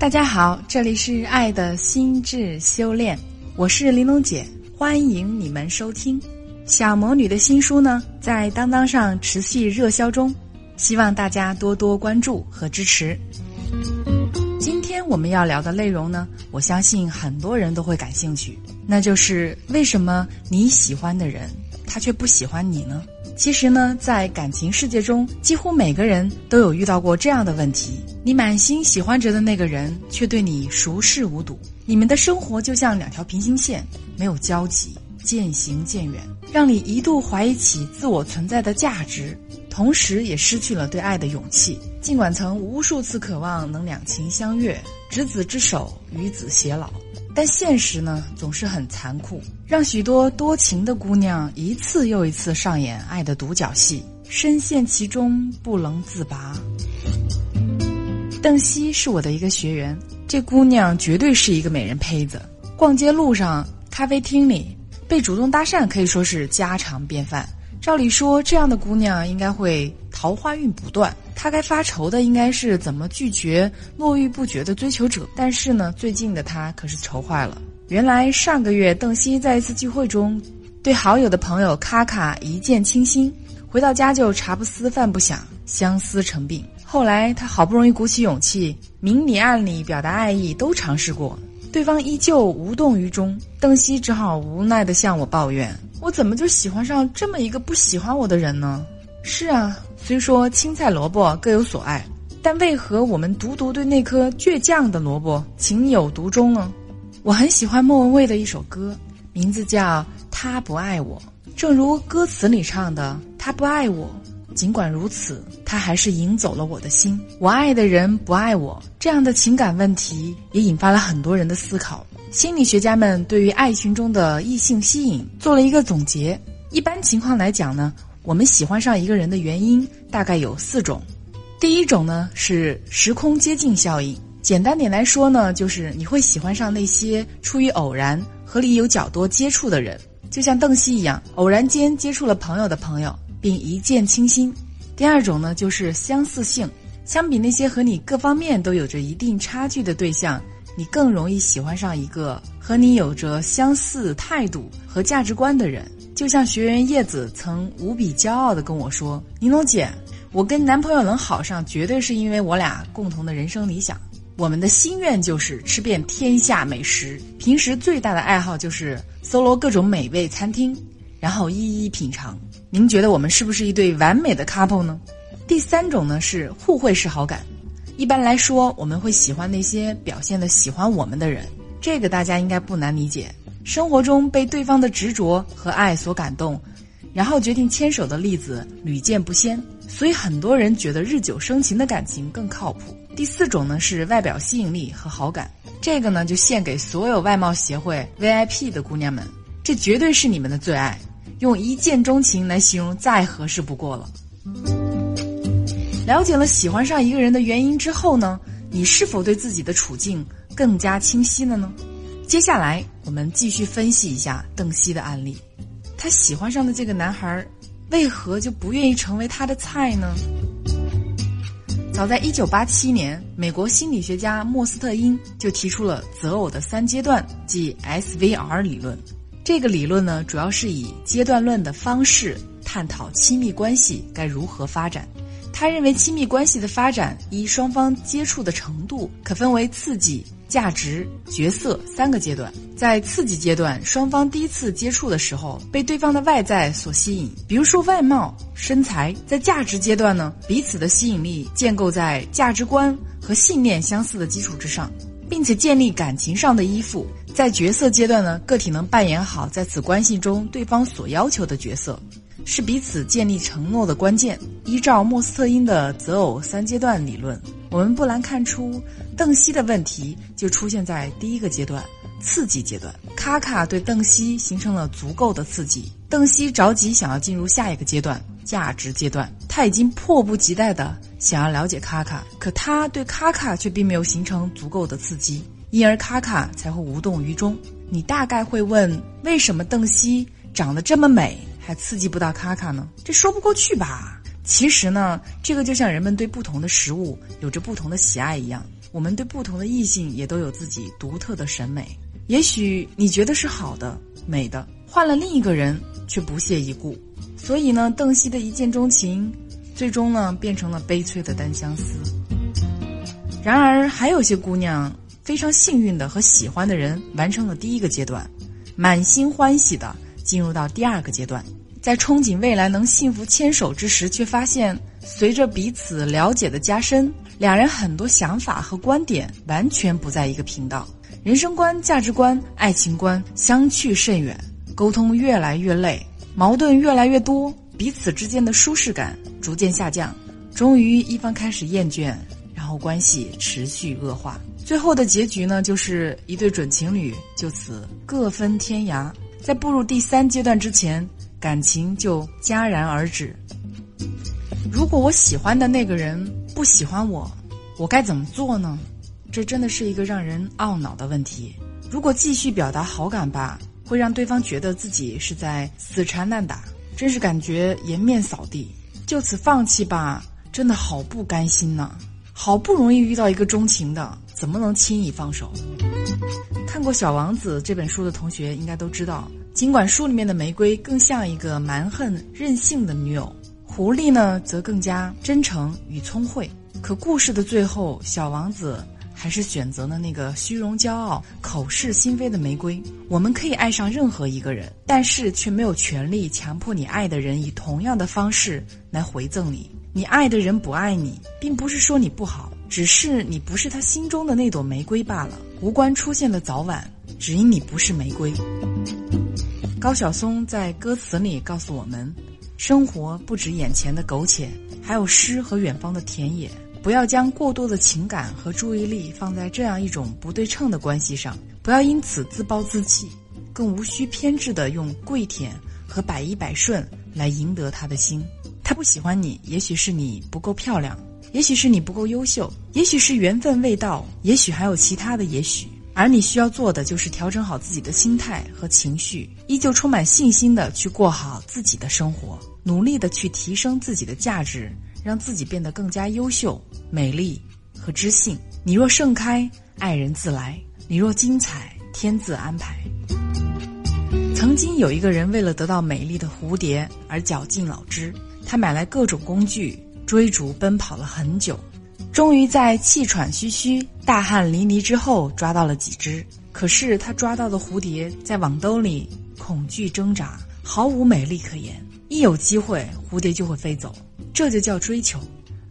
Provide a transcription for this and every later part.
大家好，这里是爱的心智修炼，我是玲珑姐，欢迎你们收听。小魔女的新书呢，在当当上持续热销中，希望大家多多关注和支持。今天我们要聊的内容呢，我相信很多人都会感兴趣，那就是为什么你喜欢的人，他却不喜欢你呢？其实呢，在感情世界中，几乎每个人都有遇到过这样的问题：你满心喜欢着的那个人，却对你熟视无睹。你们的生活就像两条平行线，没有交集，渐行渐远，让你一度怀疑起自我存在的价值，同时也失去了对爱的勇气。尽管曾无数次渴望能两情相悦，执子之手，与子偕老。但现实呢，总是很残酷，让许多多情的姑娘一次又一次上演爱的独角戏，深陷其中不能自拔。邓西是我的一个学员，这姑娘绝对是一个美人胚子。逛街路上、咖啡厅里被主动搭讪可以说是家常便饭。照理说，这样的姑娘应该会桃花运不断。他该发愁的应该是怎么拒绝络绎不绝的追求者。但是呢，最近的他可是愁坏了。原来上个月，邓西在一次聚会中，对好友的朋友卡卡一见倾心，回到家就茶不思饭不想，相思成病。后来他好不容易鼓起勇气，明里暗里表达爱意都尝试过，对方依旧无动于衷。邓西只好无奈地向我抱怨。我怎么就喜欢上这么一个不喜欢我的人呢？是啊，虽说青菜萝卜各有所爱，但为何我们独独对那颗倔强的萝卜情有独钟呢？我很喜欢莫文蔚的一首歌，名字叫《他不爱我》。正如歌词里唱的：“他不爱我，尽管如此，他还是赢走了我的心。我爱的人不爱我，这样的情感问题也引发了很多人的思考。”心理学家们对于爱情中的异性吸引做了一个总结。一般情况来讲呢，我们喜欢上一个人的原因大概有四种。第一种呢是时空接近效应，简单点来说呢，就是你会喜欢上那些出于偶然和你有较多接触的人，就像邓西一样，偶然间接触了朋友的朋友，并一见倾心。第二种呢就是相似性，相比那些和你各方面都有着一定差距的对象。你更容易喜欢上一个和你有着相似态度和价值观的人，就像学员叶子曾无比骄傲地跟我说：“玲珑姐，我跟男朋友能好上，绝对是因为我俩共同的人生理想。我们的心愿就是吃遍天下美食，平时最大的爱好就是搜罗各种美味餐厅，然后一一品尝。您觉得我们是不是一对完美的 couple 呢？”第三种呢是互惠式好感。一般来说，我们会喜欢那些表现的喜欢我们的人，这个大家应该不难理解。生活中被对方的执着和爱所感动，然后决定牵手的例子屡见不鲜，所以很多人觉得日久生情的感情更靠谱。第四种呢是外表吸引力和好感，这个呢就献给所有外貌协会 VIP 的姑娘们，这绝对是你们的最爱，用一见钟情来形容再合适不过了。了解了喜欢上一个人的原因之后呢，你是否对自己的处境更加清晰了呢？接下来我们继续分析一下邓西的案例。他喜欢上的这个男孩，为何就不愿意成为他的菜呢？早在1987年，美国心理学家莫斯特因就提出了择偶的三阶段，即 SVR 理论。这个理论呢，主要是以阶段论的方式探讨亲密关系该如何发展。他认为，亲密关系的发展依双方接触的程度，可分为刺激、价值、角色三个阶段。在刺激阶段，双方第一次接触的时候，被对方的外在所吸引，比如说外貌、身材；在价值阶段呢，彼此的吸引力建构在价值观和信念相似的基础之上，并且建立感情上的依附。在角色阶段呢，个体能扮演好在此关系中对方所要求的角色。是彼此建立承诺的关键。依照莫斯特因的择偶三阶段理论，我们不难看出，邓西的问题就出现在第一个阶段——刺激阶段。卡卡对邓西形成了足够的刺激，邓西着急想要进入下一个阶段——价值阶段。他已经迫不及待地想要了解卡卡，可他对卡卡却并没有形成足够的刺激，因而卡卡才会无动于衷。你大概会问：为什么邓西长得这么美？还刺激不到卡卡呢，这说不过去吧？其实呢，这个就像人们对不同的食物有着不同的喜爱一样。我们对不同的异性也都有自己独特的审美。也许你觉得是好的、美的，换了另一个人却不屑一顾。所以呢，邓西的一见钟情，最终呢变成了悲催的单相思。然而，还有些姑娘非常幸运的和喜欢的人完成了第一个阶段，满心欢喜的进入到第二个阶段。在憧憬未来能幸福牵手之时，却发现随着彼此了解的加深，两人很多想法和观点完全不在一个频道，人生观、价值观、爱情观相去甚远，沟通越来越累。矛盾越来越多，彼此之间的舒适感逐渐下降，终于一方开始厌倦，然后关系持续恶化，最后的结局呢，就是一对准情侣就此各分天涯。在步入第三阶段之前，感情就戛然而止。如果我喜欢的那个人不喜欢我，我该怎么做呢？这真的是一个让人懊恼的问题。如果继续表达好感吧。会让对方觉得自己是在死缠烂打，真是感觉颜面扫地。就此放弃吧，真的好不甘心呐！好不容易遇到一个钟情的，怎么能轻易放手？看过《小王子》这本书的同学应该都知道，尽管书里面的玫瑰更像一个蛮横任性的女友，狐狸呢则更加真诚与聪慧。可故事的最后，小王子。还是选择了那个虚荣、骄傲、口是心非的玫瑰。我们可以爱上任何一个人，但是却没有权利强迫你爱的人以同样的方式来回赠你。你爱的人不爱你，并不是说你不好，只是你不是他心中的那朵玫瑰罢了。无关出现的早晚，只因你不是玫瑰。高晓松在歌词里告诉我们：生活不止眼前的苟且，还有诗和远方的田野。不要将过多的情感和注意力放在这样一种不对称的关系上，不要因此自暴自弃，更无需偏执的用跪舔和百依百顺来赢得他的心。他不喜欢你，也许是你不够漂亮，也许是你不够优秀，也许是缘分未到，也许还有其他的也许。而你需要做的就是调整好自己的心态和情绪，依旧充满信心的去过好自己的生活，努力的去提升自己的价值。让自己变得更加优秀、美丽和知性。你若盛开，爱人自来；你若精彩，天自安排。曾经有一个人为了得到美丽的蝴蝶而绞尽脑汁，他买来各种工具，追逐奔跑了很久，终于在气喘吁吁、大汗淋漓之后抓到了几只。可是他抓到的蝴蝶在网兜里恐惧挣扎，毫无美丽可言。一有机会，蝴蝶就会飞走。这就叫追求，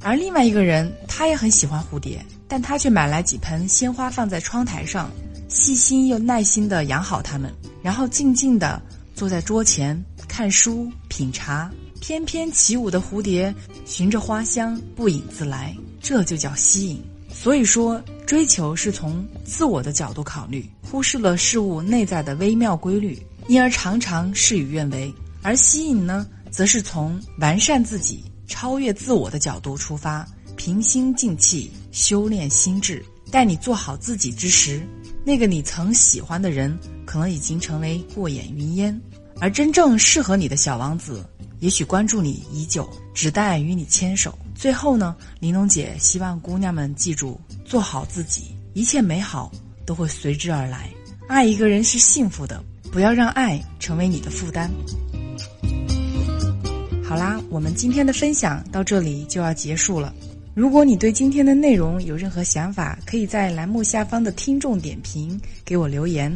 而另外一个人，他也很喜欢蝴蝶，但他却买来几盆鲜花放在窗台上，细心又耐心地养好它们，然后静静地坐在桌前看书品茶。翩翩起舞的蝴蝶循着花香不引自来，这就叫吸引。所以说，追求是从自我的角度考虑，忽视了事物内在的微妙规律，因而常常事与愿违；而吸引呢，则是从完善自己。超越自我的角度出发，平心静气修炼心智。待你做好自己之时，那个你曾喜欢的人可能已经成为过眼云烟，而真正适合你的小王子，也许关注你已久，只待与你牵手。最后呢，玲珑姐希望姑娘们记住：做好自己，一切美好都会随之而来。爱一个人是幸福的，不要让爱成为你的负担。好啦，我们今天的分享到这里就要结束了。如果你对今天的内容有任何想法，可以在栏目下方的听众点评给我留言。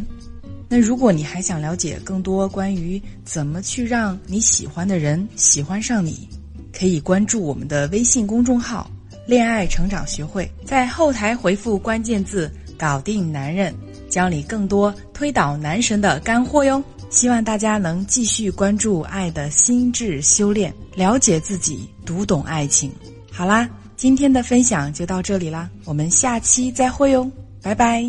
那如果你还想了解更多关于怎么去让你喜欢的人喜欢上你，可以关注我们的微信公众号“恋爱成长学会”，在后台回复关键字“搞定男人”，教你更多推倒男神的干货哟。希望大家能继续关注爱的心智修炼，了解自己，读懂爱情。好啦，今天的分享就到这里啦，我们下期再会哟，拜拜。